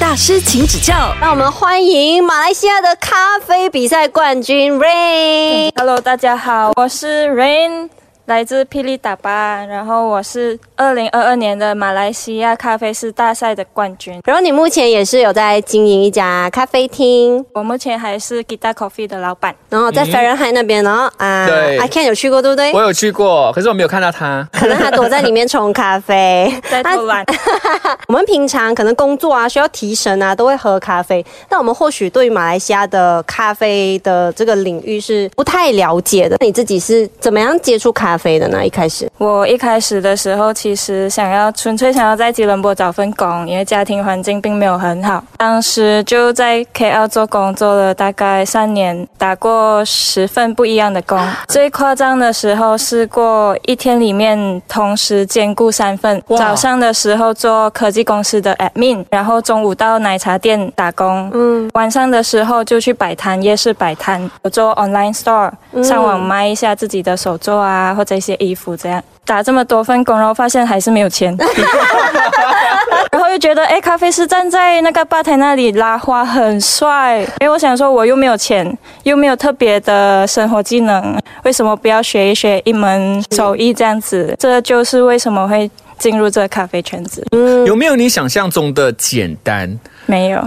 大师，请指教。让我们欢迎马来西亚的咖啡比赛冠军 Rain。Hello，大家好，我是 Rain。来自霹雳打巴，然后我是二零二二年的马来西亚咖啡师大赛的冠军。然后你目前也是有在经营一家咖啡厅，我目前还是 Gita Coffee 的老板。然后在 Fahrenheit 那边然后，啊，对，I can 有去过对不对？我有去过，可是我没有看到他。可能他躲在里面冲咖啡，在偷懒。我们平常可能工作啊需要提神啊，都会喝咖啡。但我们或许对于马来西亚的咖啡的这个领域是不太了解的。那你自己是怎么样接触咖啡的呢？一开始，我一开始的时候其实想要纯粹想要在吉隆坡找份工，因为家庭环境并没有很好。当时就在 KL 做工，做了大概三年，打过十份不一样的工。最夸张的时候试过一天里面同时兼顾三份，早上的时候做科技公司的 admin，然后中午到奶茶店打工，嗯，晚上的时候就去摆摊，夜市摆摊，我做 online store，上网卖一下自己的手作啊，或者一些衣服这样。打这么多份工，然后发现还是没有钱，然后又觉得哎，咖啡师站在那个吧台那里拉花很帅，因为我想说我又没有钱，又没有特别的生活技能，为什么不要学一学一门手艺这样子？这就是为什么会进入这个咖啡圈子。有没有你想象中的简单？没有，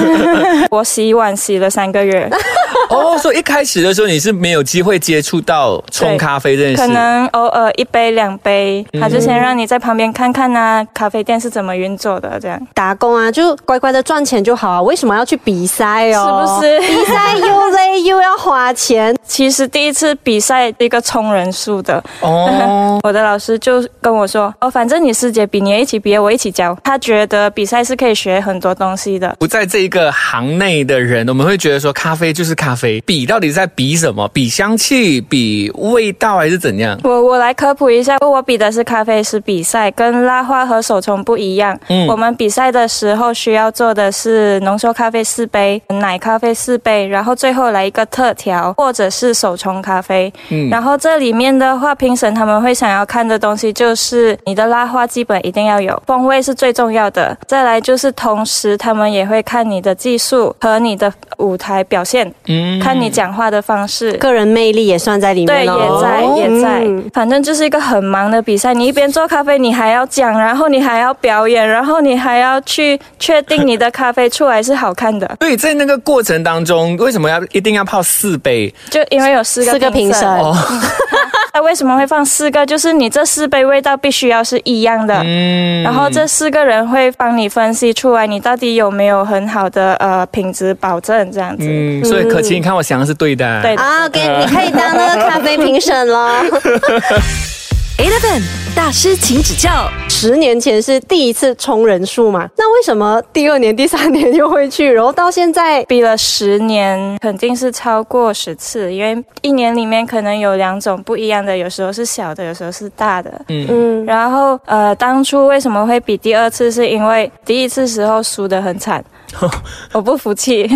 我洗碗洗了三个月。哦，所以一开始的时候你是没有机会接触到冲咖啡这件事，可能偶尔一杯两杯，他就先让你在旁边看看啊，咖啡店是怎么运作的，这样打工啊，就乖乖的赚钱就好啊，为什么要去比赛哦？是不是？比赛又累又要花钱。其实第一次比赛一个冲人数的哦，我的老师就跟我说，哦，反正你师姐比你一起比，我一起教。他觉得比赛是可以学很多东西的。不在这一个行内的人，我们会觉得说咖啡就是咖啡，比到底在比什么？比香气，比味道，还是怎样？我我来科普一下，我比的是咖啡师比赛，跟拉花和手冲不一样。嗯，我们比赛的时候需要做的是浓缩咖啡四杯，奶咖啡四杯，然后最后来一个特调，或者是手冲咖啡。嗯，然后这里面的话，评审他们会想要看的东西就是你的拉花基本一定要有，风味是最重要的。再来就是同时他们也会看你的技术和你的舞台表现，嗯，看你讲话的方式，个人魅力也算在里面。对，也在也在，反正就是一个很忙的比赛。你一边做咖啡，你还要讲，然后你还要表演，然后你还要去确定你的咖啡出来是好看的。对，在那个过程当中，为什么要一定要泡四杯？就因为有四个四个评审。那为什么会放四个？就是你这四杯味道必须要是一样的，嗯，然后这四个人会帮你分析出来，你到底有没有很好的呃品质保证这样子。嗯，所以可晴，你看我想的是对的。对啊，给你可以当那个咖啡评审了。Eleven 大师，请指教。十年前是第一次冲人数嘛？那为什么第二年、第三年又会去？然后到现在比了十年，肯定是超过十次，因为一年里面可能有两种不一样的，有时候是小的，有时候是大的。嗯嗯。然后呃，当初为什么会比第二次？是因为第一次时候输得很惨。我不服气，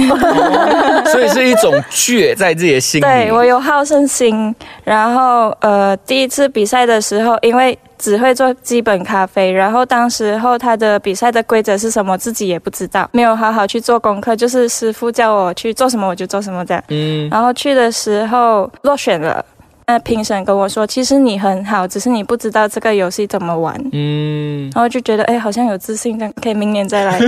所以是一种倔在自己的心里。对我有好胜心，然后呃，第一次比赛的时候，因为只会做基本咖啡，然后当时候他的比赛的规则是什么，自己也不知道，没有好好去做功课，就是师傅叫我去做什么我就做什么这样。嗯，然后去的时候落选了。那评审跟我说，其实你很好，只是你不知道这个游戏怎么玩。嗯，然后就觉得，哎，好像有自信，这样可以明年再来。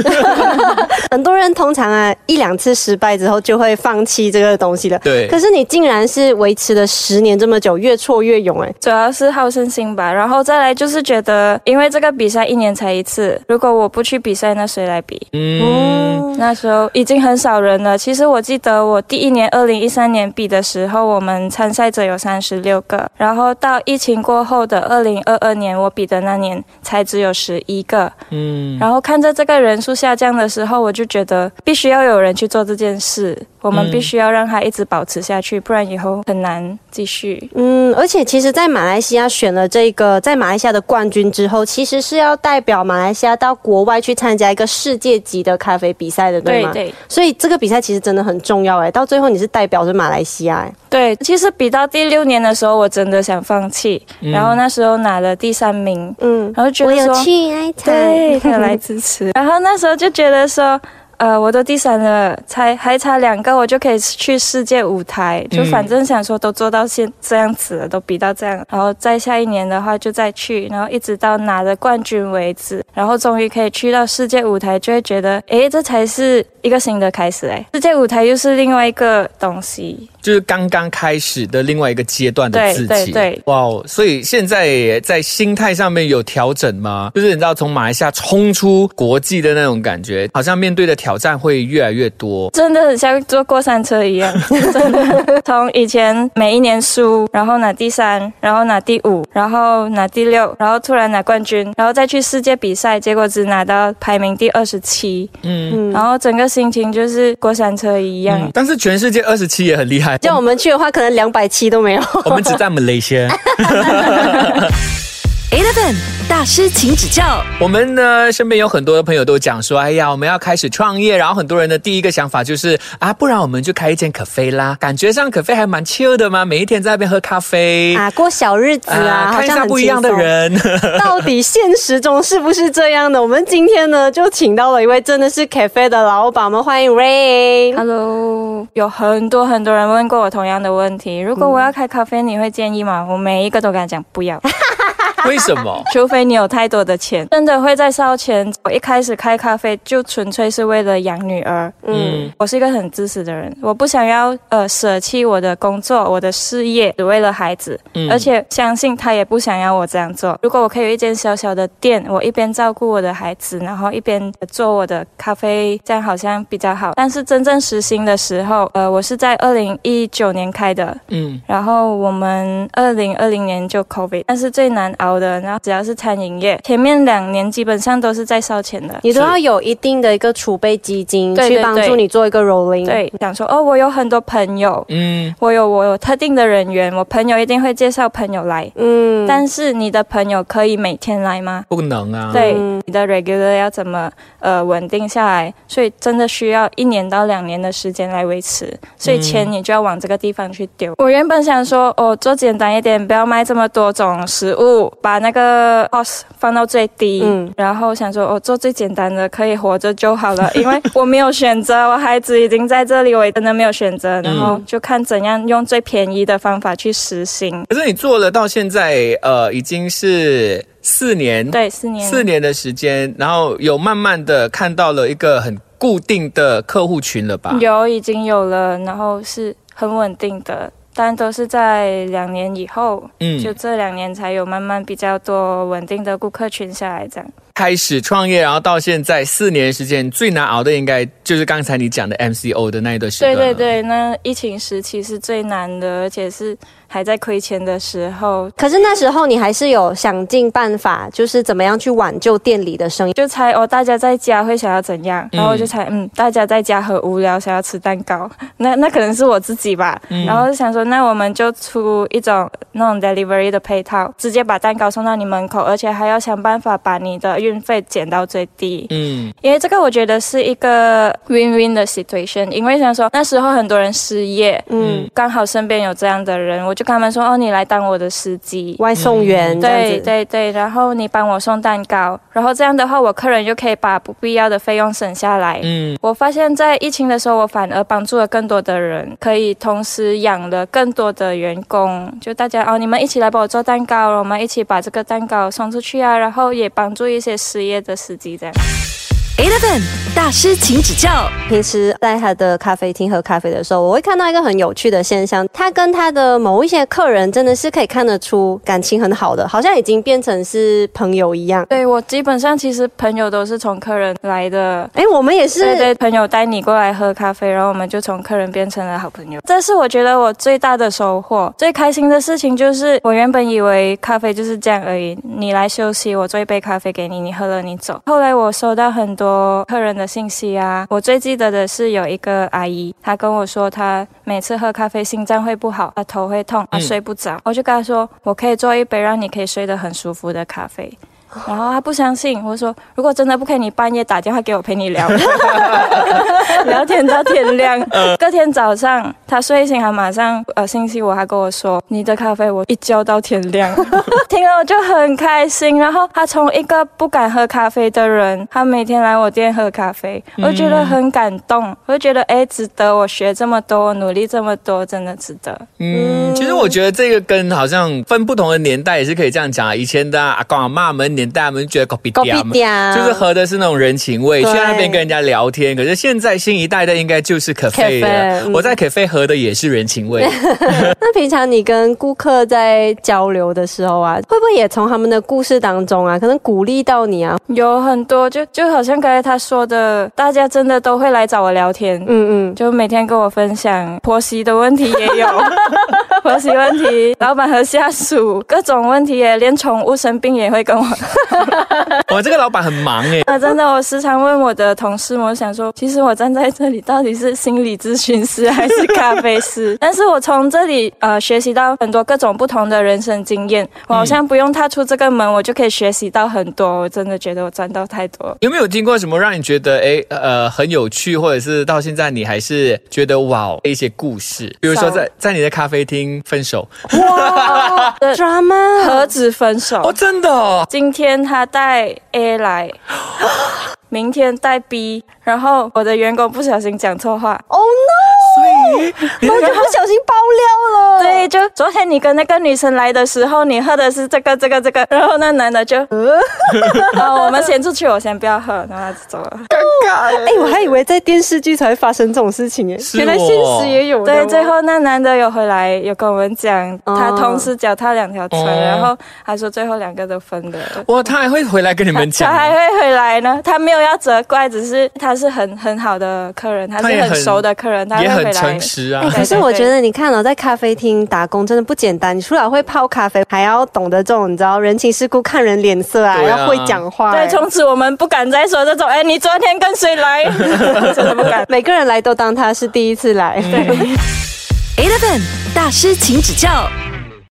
很多人通常啊，一两次失败之后就会放弃这个东西了。对。可是你竟然是维持了十年这么久，越挫越勇，哎，主要是好胜心吧。然后再来就是觉得，因为这个比赛一年才一次，如果我不去比赛，那谁来比？嗯，那时候已经很少人了。其实我记得我第一年，二零一三年比的时候，我们参赛者有三十。十六个，然后到疫情过后的二零二二年，我比的那年才只有十一个。嗯，然后看着这个人数下降的时候，我就觉得必须要有人去做这件事。我们必须要让它一直保持下去，不然以后很难继续。嗯，而且其实，在马来西亚选了这个在马来西亚的冠军之后，其实是要代表马来西亚到国外去参加一个世界级的咖啡比赛的，对吗？对。所以这个比赛其实真的很重要哎，到最后你是代表着马来西亚哎。对，其实比到第六年的时候，我真的想放弃，然后那时候拿了第三名，嗯，然后觉得说，对，他来支持，然后那时候就觉得说。呃，我都第三了，才还差两个，我就可以去世界舞台。就反正想说，都做到现这样子了，都比到这样，然后再下一年的话就再去，然后一直到拿了冠军为止，然后终于可以去到世界舞台，就会觉得，诶，这才是一个新的开始诶，世界舞台又是另外一个东西。就是刚刚开始的另外一个阶段的自己，对哇哦！所以现在在心态上面有调整吗？就是你知道从马来西亚冲出国际的那种感觉，好像面对的挑战会越来越多，真的很像坐过山车一样，真的。从以前每一年输，然后拿第三，然后拿第五，然后拿第六，然后突然拿冠军，然后再去世界比赛，结果只拿到排名第二十七，嗯，然后整个心情就是过山车一样。但是全世界二十七也很厉害。叫我们去的话，可能两百七都没有。我们只在马来西亚。Eleven 大师，请指教。我们呢，身边有很多的朋友都讲说，哎呀，我们要开始创业。然后很多人的第一个想法就是啊，不然我们就开一间咖啡啦。感觉上咖啡还蛮 chill 的嘛，每一天在那边喝咖啡啊，过小日子啊，看上不一样的人。到底现实中是不是这样的？我们今天呢，就请到了一位真的是咖啡的老板，我们欢迎 Ray。Hello，有很多很多人问过我同样的问题。如果我要开咖啡，你会建议吗？我每一个都跟他讲不要。为什么？除非你有太多的钱，真的会在烧钱。我一开始开咖啡就纯粹是为了养女儿。嗯，我是一个很自私的人，我不想要呃舍弃我的工作、我的事业，只为了孩子。嗯，而且相信他也不想要我这样做。如果我可以有一间小小的店，我一边照顾我的孩子，然后一边做我的咖啡，这样好像比较好。但是真正实行的时候，呃，我是在二零一九年开的。嗯，然后我们二零二零年就 COVID，但是最难熬。的，然后只要是餐饮业，前面两年基本上都是在烧钱的，你都要有一定的一个储备基金去帮助你做一个 rolling。对，想说哦，我有很多朋友，嗯，我有我有特定的人员，我朋友一定会介绍朋友来，嗯，但是你的朋友可以每天来吗？不能啊。对，你的 regular 要怎么呃稳定下来？所以真的需要一年到两年的时间来维持，所以钱你就要往这个地方去丢。我原本想说哦，做简单一点，不要卖这么多种食物。把那个 cost 放到最低，嗯，然后想说，我做最简单的，可以活着就好了，因为我没有选择，我孩子已经在这里，我真的没有选择，然后就看怎样用最便宜的方法去实行。可是你做了到现在，呃，已经是四年，对，四年，四年的时间，然后有慢慢的看到了一个很固定的客户群了吧？有，已经有了，然后是很稳定的。但都是在两年以后，嗯，就这两年才有慢慢比较多稳定的顾客群下来这样。开始创业，然后到现在四年时间，最难熬的应该就是刚才你讲的 MCO 的那一段时间。对对对，那疫情时期是最难的，而且是。还在亏钱的时候，可是那时候你还是有想尽办法，就是怎么样去挽救店里的生意。就猜哦，大家在家会想要怎样，然后我就猜，嗯，大家在家很无聊，想要吃蛋糕。那那可能是我自己吧。然后就想说，那我们就出一种那种 delivery 的配套，直接把蛋糕送到你门口，而且还要想办法把你的运费减到最低。嗯，因为这个我觉得是一个 win win 的 situation。因为想说那时候很多人失业，嗯，刚好身边有这样的人，我就。跟他们说哦，你来当我的司机、外送员，对对对，然后你帮我送蛋糕，然后这样的话，我客人就可以把不必要的费用省下来。嗯，我发现，在疫情的时候，我反而帮助了更多的人，可以同时养了更多的员工。就大家哦，你们一起来帮我做蛋糕，我们一起把这个蛋糕送出去啊，然后也帮助一些失业的司机在。Eleven 大师，请指教。平时在他的咖啡厅喝咖啡的时候，我会看到一个很有趣的现象，他跟他的某一些客人真的是可以看得出感情很好的，好像已经变成是朋友一样。对我基本上其实朋友都是从客人来的。哎，我们也是对对，朋友带你过来喝咖啡，然后我们就从客人变成了好朋友。这是我觉得我最大的收获，最开心的事情就是我原本以为咖啡就是这样而已，你来休息，我做一杯咖啡给你，你喝了你走。后来我收到很多。多客人的信息啊。我最记得的是有一个阿姨，她跟我说，她每次喝咖啡心脏会不好，她头会痛，她睡不着。我就跟她说，我可以做一杯让你可以睡得很舒服的咖啡。然后他不相信，我说如果真的不可以，你半夜打电话给我陪你聊，聊天到天亮。隔天早上他睡醒，他马上呃信息我，他跟我说你的咖啡我一觉到天亮，听了我就很开心。然后他从一个不敢喝咖啡的人，他每天来我店喝咖啡，我觉得很感动，我就觉得哎值得我学这么多，努力这么多，真的值得。嗯，其实我觉得这个跟好像分不同的年代也是可以这样讲啊。以前的阿公阿妈们年代，我们觉得狗比狗比嗲就是喝的是那种人情味，去那边跟人家聊天。可是现在新一代的应该就是可啡了我在可啡喝的也是人情味。那平常你跟顾客在交流的时候啊，会不会也从他们的故事当中啊，可能鼓励到你啊？有很多，就就好像刚才他说的，大家真的都会来找我聊天，嗯嗯，就每天跟我分享婆媳的问题也有，婆媳问题，老板和下属各种问题也，连宠物生病也会跟我。我这个老板很忙哎。啊，真的，我时常问我的同事，我想说，其实我站在这里到底是心理咨询师还是咖啡师？但是我从这里呃学习到很多各种不同的人生经验，我好像不用踏出这个门，我就可以学习到很多。我真的觉得我赚到太多。有没有听过什么让你觉得哎呃很有趣，或者是到现在你还是觉得哇哦一些故事？比如说在在你的咖啡厅分手哇，drama 何止分手？哦，真的哦，今天天他带 A 来，明天带 B，然后我的员工不小心讲错话。，Oh no！我就不小心爆料了。对，就昨天你跟那个女生来的时候，你喝的是这个这个这个，然后那男的就，哦，我们先出去，我先不要喝，然后他就走了。哎、我还以为在电视剧才会发生这种事情哎，原来现实也有对，哦。最后那男的有回来，有跟我们讲，哦他同时脚踏两条船，哦然后他说最后两个都分的。哇，他还会回来跟你们讲他啊，还会回来呢，他没有要责怪，只是他是很很好的客人，他是很很熟的客人，他会回来。可是我觉得你看哦，在咖啡厅打工真的不简单。你除了会泡咖啡，还要懂得这种你知道人情世故、看人脸色啊，要会讲话。对，哎从此我们不敢再说这种，哎，你昨天跟谁来？真的不敢。每个人来都当他是第一次来。Eleven 大师，请指教。